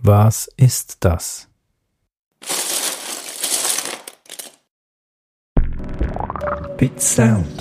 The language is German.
Was ist das? Bit Sound